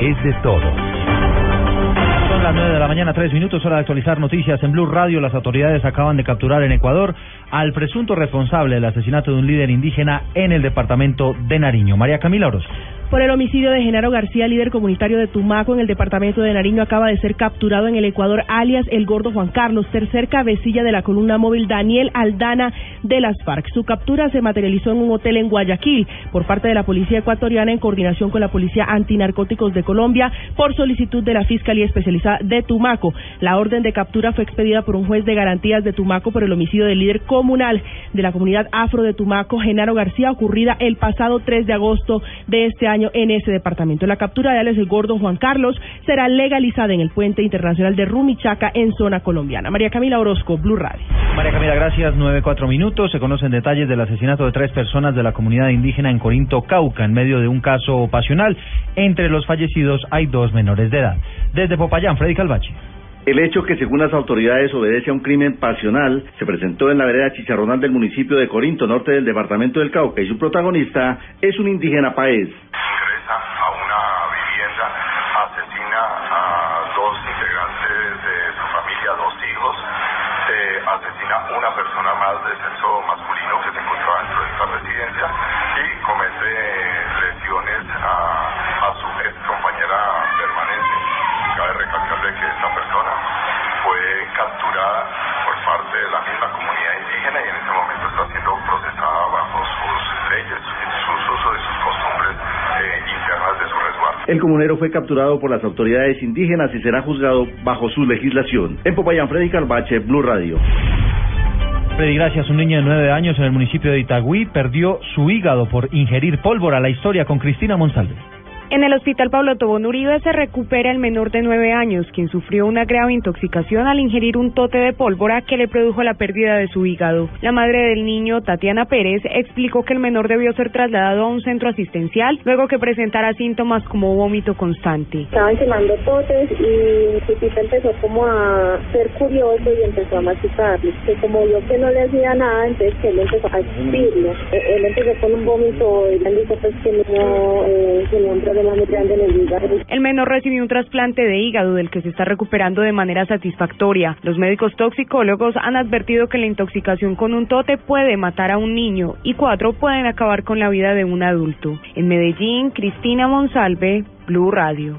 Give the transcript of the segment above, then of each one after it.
Es de todos. Son las 9 de la mañana, 3 minutos, hora de actualizar noticias en Blue Radio. Las autoridades acaban de capturar en Ecuador al presunto responsable del asesinato de un líder indígena en el departamento de Nariño. María Camila Orozco por el homicidio de Genaro García, líder comunitario de Tumaco en el departamento de Nariño, acaba de ser capturado en el Ecuador, alias el gordo Juan Carlos, tercer cabecilla de la columna móvil Daniel Aldana de las FARC. Su captura se materializó en un hotel en Guayaquil por parte de la policía ecuatoriana en coordinación con la policía antinarcóticos de Colombia por solicitud de la Fiscalía Especializada de Tumaco. La orden de captura fue expedida por un juez de garantías de Tumaco por el homicidio del líder comunal de la comunidad afro de Tumaco, Genaro García, ocurrida el pasado 3 de agosto de este año en ese departamento. La captura de Alex Gordo Juan Carlos será legalizada en el puente internacional de Rumichaca en zona colombiana. María Camila Orozco, Blue Radio. María Camila, gracias. Nueve cuatro minutos. Se conocen detalles del asesinato de tres personas de la comunidad indígena en Corinto, Cauca, en medio de un caso pasional. Entre los fallecidos hay dos menores de edad. Desde Popayán, Freddy Calvache. El hecho que según las autoridades obedece a un crimen pasional se presentó en la vereda Chicharronal del municipio de Corinto, norte del departamento del Cauca, y su protagonista es un indígena país. Ingresa a una vivienda, asesina a dos integrantes de su familia, dos hijos, eh, asesina una persona más de sexo masculino El comunero fue capturado por las autoridades indígenas y será juzgado bajo su legislación. En Popayán, Freddy Carbache, Blue Radio. Freddy, gracias. Un niño de nueve años en el municipio de Itagüí perdió su hígado por ingerir pólvora. La historia con Cristina Monsalve. En el hospital Pablo Tobón Uribe se recupera el menor de nueve años, quien sufrió una grave intoxicación al ingerir un tote de pólvora que le produjo la pérdida de su hígado. La madre del niño, Tatiana Pérez, explicó que el menor debió ser trasladado a un centro asistencial luego que presentara síntomas como vómito constante. Estaban quemando totes y su tita empezó como a ser curioso y empezó a masticarlo. Que como vio que no le hacía nada, entonces él empezó a escupirlo. Eh, Él empezó con un vómito y él dijo pues que no eh, tenía un problema el menor recibió un trasplante de hígado del que se está recuperando de manera satisfactoria. Los médicos toxicólogos han advertido que la intoxicación con un tote puede matar a un niño y cuatro pueden acabar con la vida de un adulto. En Medellín, Cristina Monsalve, Blue Radio.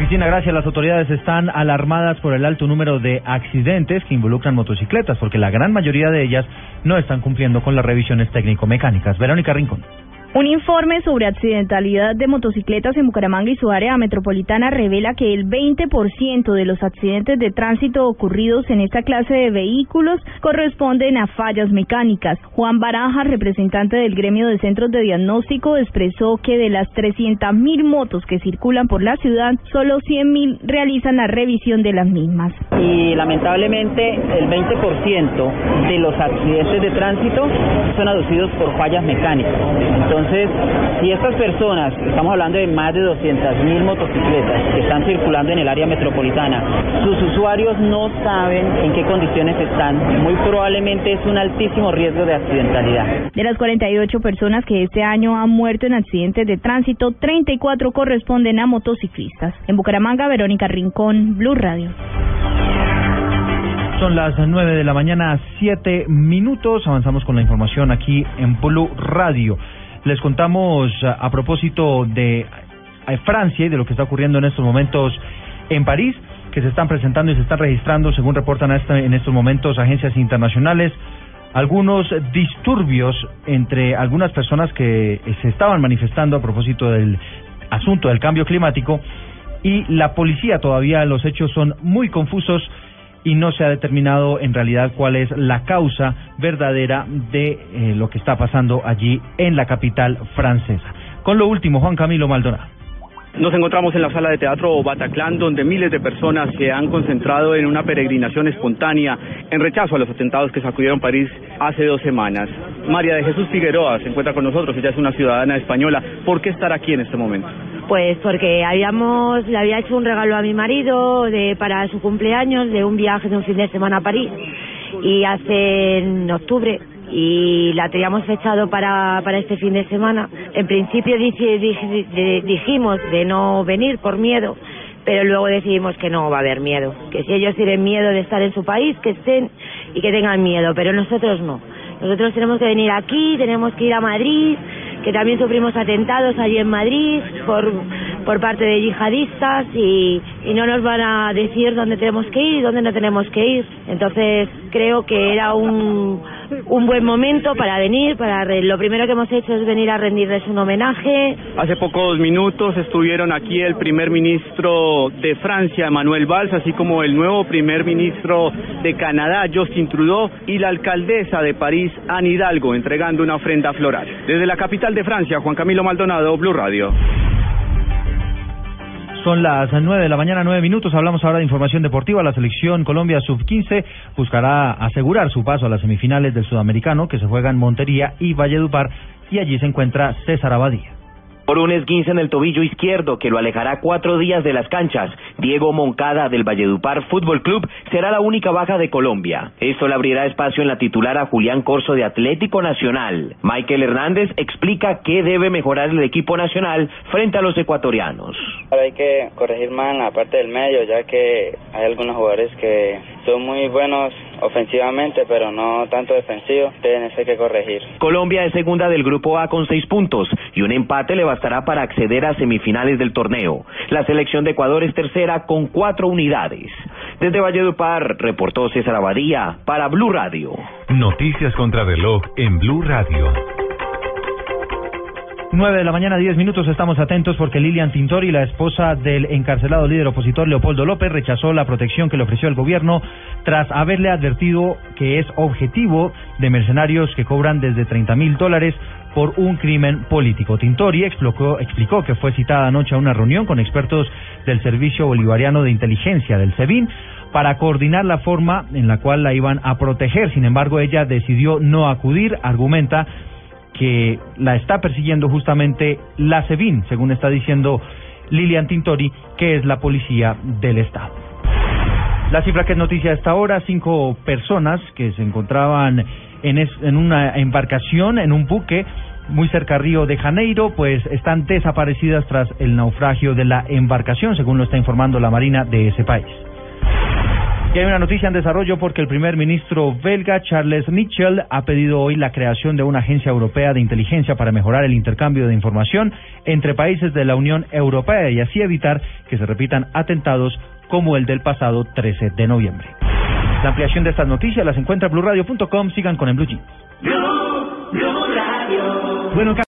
Cristina, gracias. Las autoridades están alarmadas por el alto número de accidentes que involucran motocicletas, porque la gran mayoría de ellas no están cumpliendo con las revisiones técnico-mecánicas. Verónica Rincón. Un informe sobre accidentalidad de motocicletas en Bucaramanga y su área metropolitana revela que el 20% de los accidentes de tránsito ocurridos en esta clase de vehículos corresponden a fallas mecánicas. Juan Baraja, representante del gremio de centros de diagnóstico, expresó que de las 300.000 motos que circulan por la ciudad, solo 100.000 realizan la revisión de las mismas. Y lamentablemente el 20% de los accidentes de tránsito son aducidos por fallas mecánicas. Entonces, si estas personas, estamos hablando de más de 200.000 motocicletas que están circulando en el área metropolitana, sus usuarios no saben en qué condiciones están, muy probablemente es un altísimo riesgo de accidentalidad. De las 48 personas que este año han muerto en accidentes de tránsito, 34 corresponden a motociclistas. En Bucaramanga, Verónica Rincón, Blue Radio. Son las nueve de la mañana, siete minutos. Avanzamos con la información aquí en Blue Radio. Les contamos a, a propósito de a Francia y de lo que está ocurriendo en estos momentos en París, que se están presentando y se están registrando, según reportan en estos momentos agencias internacionales, algunos disturbios entre algunas personas que se estaban manifestando a propósito del asunto del cambio climático y la policía. Todavía los hechos son muy confusos y no se ha determinado en realidad cuál es la causa verdadera de eh, lo que está pasando allí en la capital francesa. Con lo último, Juan Camilo Maldonado. Nos encontramos en la sala de teatro Bataclan, donde miles de personas se han concentrado en una peregrinación espontánea en rechazo a los atentados que sacudieron París hace dos semanas. María de Jesús Figueroa se encuentra con nosotros, ella es una ciudadana española. ¿Por qué estar aquí en este momento? Pues porque habíamos, le había hecho un regalo a mi marido de, para su cumpleaños de un viaje de un fin de semana a París y hace en octubre y la teníamos fechado para, para este fin de semana. En principio dijimos de no venir por miedo, pero luego decidimos que no va a haber miedo, que si ellos tienen miedo de estar en su país, que estén y que tengan miedo, pero nosotros no. Nosotros tenemos que venir aquí, tenemos que ir a Madrid, que también sufrimos atentados allí en Madrid por, por parte de yihadistas y, y no nos van a decir dónde tenemos que ir y dónde no tenemos que ir. Entonces creo que era un un buen momento para venir, para lo primero que hemos hecho es venir a rendirles un homenaje. Hace pocos minutos estuvieron aquí el primer ministro de Francia, Manuel Valls, así como el nuevo primer ministro de Canadá, Justin Trudeau, y la alcaldesa de París, Anne Hidalgo, entregando una ofrenda floral. Desde la capital de Francia, Juan Camilo Maldonado, Blue Radio. Son las nueve de la mañana, nueve minutos. Hablamos ahora de información deportiva. La selección Colombia Sub-15 buscará asegurar su paso a las semifinales del Sudamericano que se juega en Montería y Valledupar y allí se encuentra César Abadía por un esguince en el tobillo izquierdo que lo alejará cuatro días de las canchas. Diego Moncada del Valledupar Fútbol Club será la única baja de Colombia. Esto le abrirá espacio en la titular a Julián Corso de Atlético Nacional. Michael Hernández explica qué debe mejorar el equipo nacional frente a los ecuatorianos. hay que corregir más en la parte del medio, ya que hay algunos jugadores que son muy buenos ofensivamente, pero no tanto defensivos. Tienen que corregir. Colombia es segunda del grupo A con seis puntos y un empate le bastará para acceder a semifinales del torneo. La selección de Ecuador es tercera con cuatro unidades. Desde Valledupar, reportó César Abadía para Blue Radio. Noticias contra reloj en Blue Radio. 9 de la mañana, 10 minutos, estamos atentos porque Lilian Tintori, la esposa del encarcelado líder opositor Leopoldo López, rechazó la protección que le ofreció el gobierno tras haberle advertido que es objetivo de mercenarios que cobran desde 30 mil dólares por un crimen político. Tintori explicó, explicó que fue citada anoche a una reunión con expertos del Servicio Bolivariano de Inteligencia del SEBIN para coordinar la forma en la cual la iban a proteger. Sin embargo, ella decidió no acudir, argumenta que la está persiguiendo justamente la SEBIN, según está diciendo Lilian Tintori, que es la policía del Estado. La cifra que es noticia a esta hora, cinco personas que se encontraban en, en una embarcación, en un buque muy cerca a Río de Janeiro, pues están desaparecidas tras el naufragio de la embarcación, según lo está informando la Marina de ese país. Y hay una noticia en desarrollo porque el primer ministro belga, Charles Michel, ha pedido hoy la creación de una agencia europea de inteligencia para mejorar el intercambio de información entre países de la Unión Europea y así evitar que se repitan atentados como el del pasado 13 de noviembre. La ampliación de estas noticias las encuentra en blueradio.com. Sigan con el Blue Jeans. Bueno,